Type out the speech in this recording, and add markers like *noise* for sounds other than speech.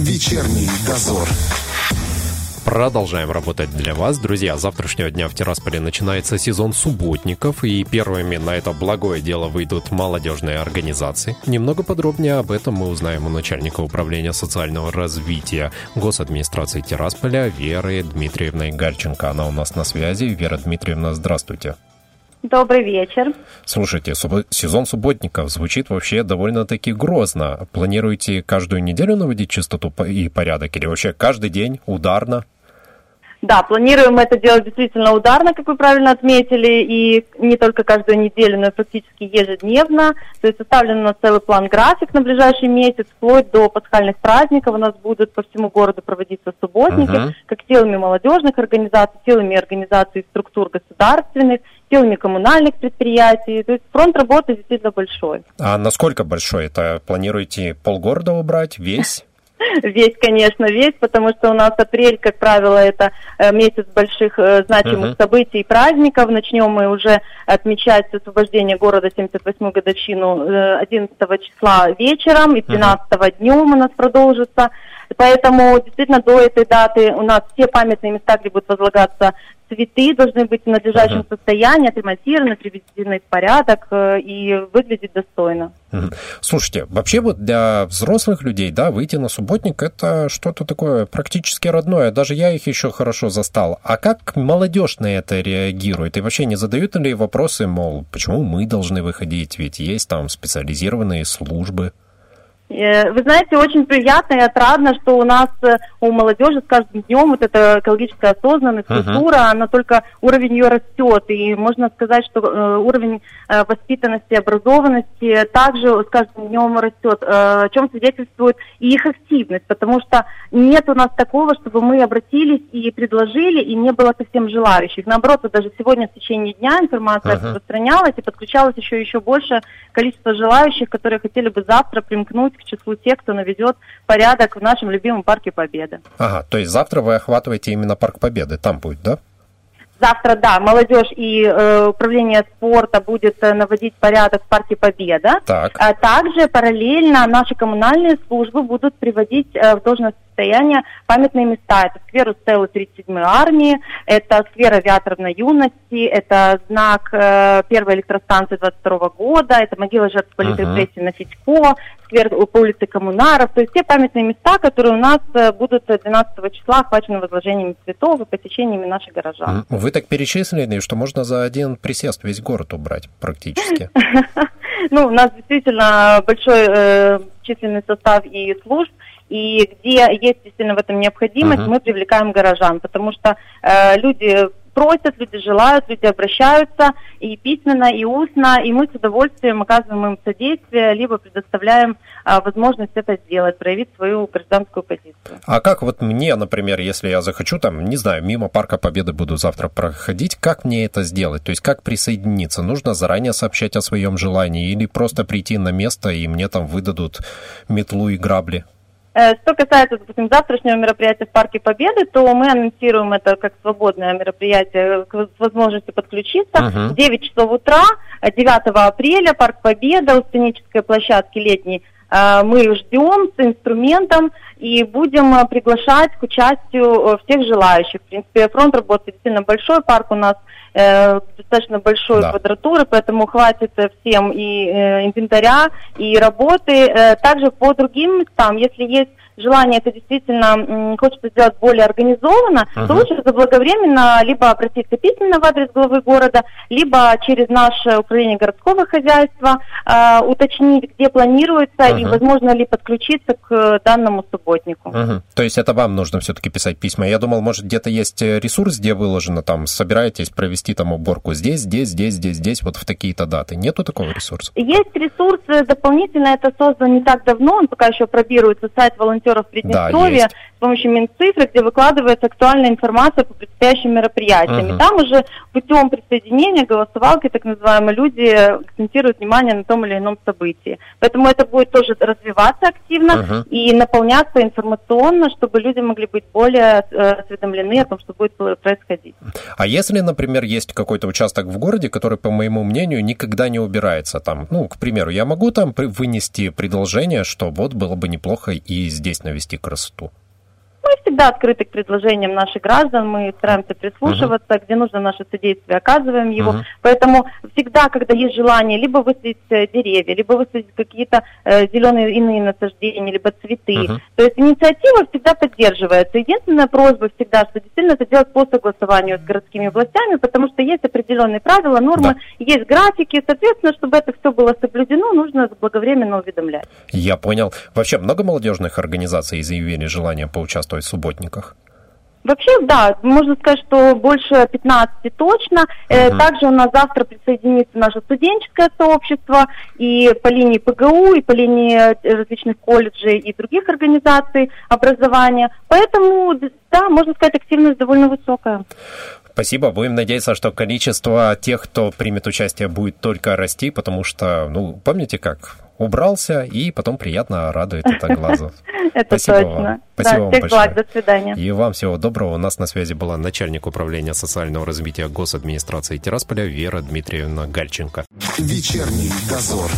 Вечерний дозор. Продолжаем работать для вас. Друзья, завтрашнего дня в Тирасполе начинается сезон субботников, и первыми на это благое дело выйдут молодежные организации. Немного подробнее об этом мы узнаем у начальника управления социального развития госадминистрации Тирасполя Веры Дмитриевны Гальченко. Она у нас на связи. Вера Дмитриевна, здравствуйте. Добрый вечер. Слушайте, сезон субботников звучит вообще довольно-таки грозно. Планируете каждую неделю наводить чистоту и порядок или вообще каждый день ударно? Да, планируем это делать действительно ударно, как вы правильно отметили, и не только каждую неделю, но и практически ежедневно. То есть составлен у нас целый план график на ближайший месяц, вплоть до пасхальных праздников. У нас будут по всему городу проводиться субботники, uh-huh. как силами молодежных организаций, силами организаций структур государственных, силами коммунальных предприятий. То есть фронт работы действительно большой. А насколько большой? Это планируете полгорода убрать, весь? *laughs* Весь, конечно, весь, потому что у нас апрель, как правило, это э, месяц больших э, значимых uh-huh. событий и праздников. Начнем мы уже отмечать освобождение города 78-ю годовщину 11 э, числа вечером и 13 uh-huh. днем у нас продолжится. Поэтому действительно до этой даты у нас все памятные места, где будут возлагаться цветы, должны быть в надлежащем uh-huh. состоянии, отремонтированы, приведены в порядок э, и выглядеть достойно. Uh-huh. Слушайте, вообще вот для взрослых людей, да, выйти на субботник это что-то такое практически родное. Даже я их еще хорошо застал. А как молодежь на это реагирует? И вообще не задают ли вопросы, мол, почему мы должны выходить? Ведь есть там специализированные службы. Э, вы знаете, очень приятно и отрадно, что у нас э, у молодежи с каждым днем вот эта экологическая осознанность, культура, uh-huh. она только уровень ее растет. И можно сказать, что э, уровень воспитанности, образованности также с каждым днем растет, о чем свидетельствует и их активность, потому что нет у нас такого, чтобы мы обратились и предложили, и не было совсем желающих. Наоборот, вот даже сегодня в течение дня информация uh-huh. распространялась, и подключалось еще еще больше количество желающих, которые хотели бы завтра примкнуть к числу тех, кто наведет порядок в нашем любимом Парке Победы. Ага, то есть завтра вы охватываете именно Парк Победы, там будет, да? Завтра, да, молодежь и э, управление спорта будет э, наводить порядок в Парке Победа. Так. А также параллельно наши коммунальные службы будут приводить э, в должность состояния памятные места. Это сквер Устеллы 37-й армии, это сквер авиаторной юности, это знак э, первой электростанции 22 года, это могила жертв политрепрессий uh-huh. на Федько, сквер по улице Коммунаров. То есть те памятные места, которые у нас э, будут 12 числа охвачены возложениями цветов и посещениями наших горожан. Вы так перечислили, что можно за один присест весь город убрать практически. *laughs* Ну, у нас действительно большой э, численный состав и служб, и где есть действительно в этом необходимость, uh-huh. мы привлекаем горожан, потому что э, люди просят, люди желают, люди обращаются и письменно, и устно, и мы с удовольствием оказываем им содействие, либо предоставляем а, возможность это сделать, проявить свою гражданскую позицию. А как вот мне, например, если я захочу, там, не знаю, мимо Парка Победы буду завтра проходить, как мне это сделать? То есть как присоединиться? Нужно заранее сообщать о своем желании или просто прийти на место и мне там выдадут метлу и грабли? Э, что касается, допустим, завтрашнего мероприятия в Парке Победы, то мы анонсируем это как свободное мероприятие с возможностью подключиться. Uh-huh. 9 часов утра, 9 апреля, Парк Победа, у сценической площадки летней э, мы ждем с инструментом и будем э, приглашать к участию всех желающих. В принципе, фронт работы действительно большой, парк у нас э, достаточно большой да. квадратуры, поэтому хватит всем и э, инвентаря, и работы. Э, также по другим местам, если есть желание это действительно хочется сделать более организованно, uh-huh. то лучше заблаговременно либо обратиться письменно в адрес главы города, либо через наше управление городского хозяйства э, уточнить, где планируется uh-huh. и возможно ли подключиться к данному субботнику. Uh-huh. То есть это вам нужно все-таки писать письма. Я думал, может где-то есть ресурс, где выложено там, собираетесь провести там уборку здесь, здесь, здесь, здесь, здесь, вот в такие-то даты. Нету такого ресурса? Есть ресурс дополнительно, это создан не так давно, он пока еще пробируется, сайт волонтеров волонтеров Приднестровья. Да, помощью Минцифры, где выкладывается актуальная информация по предстоящим мероприятиям. Uh-huh. И там уже путем присоединения голосовалки, так называемые, люди акцентируют внимание на том или ином событии. Поэтому это будет тоже развиваться активно uh-huh. и наполняться информационно, чтобы люди могли быть более э, осведомлены о том, что будет происходить. А если, например, есть какой-то участок в городе, который, по моему мнению, никогда не убирается там, ну, к примеру, я могу там вынести предложение, что вот было бы неплохо и здесь навести красоту? Мы всегда открыты к предложениям наших граждан, мы стараемся прислушиваться, uh-huh. где нужно наше содействие, оказываем его. Uh-huh. Поэтому всегда, когда есть желание либо высадить э, деревья, либо высадить какие-то э, зеленые иные насаждения, либо цветы, uh-huh. то есть инициатива всегда поддерживается. Единственная просьба всегда, что действительно это делать по согласованию с городскими властями, потому что есть определенные правила, нормы, да. есть графики, соответственно, чтобы это все было соблюдено, нужно заблаговременно уведомлять. Я понял. Вообще много молодежных организаций заявили желание поучаствовать в субботниках? Вообще, да, можно сказать, что больше 15 точно. Uh-huh. Также у нас завтра присоединится наше студенческое сообщество и по линии ПГУ, и по линии э, различных колледжей и других организаций образования. Поэтому, да, можно сказать, активность довольно высокая. Спасибо. Будем надеяться, что количество тех, кто примет участие, будет только расти, потому что, ну, помните как? Убрался, и потом приятно радует это *laughs* глазу. Это Спасибо точно. Вам. Спасибо вам большое. Благ, до свидания. И вам всего доброго. У нас на связи была начальник управления социального развития госадминистрации Тирасполя Вера Дмитриевна Гальченко. Вечерний дозор.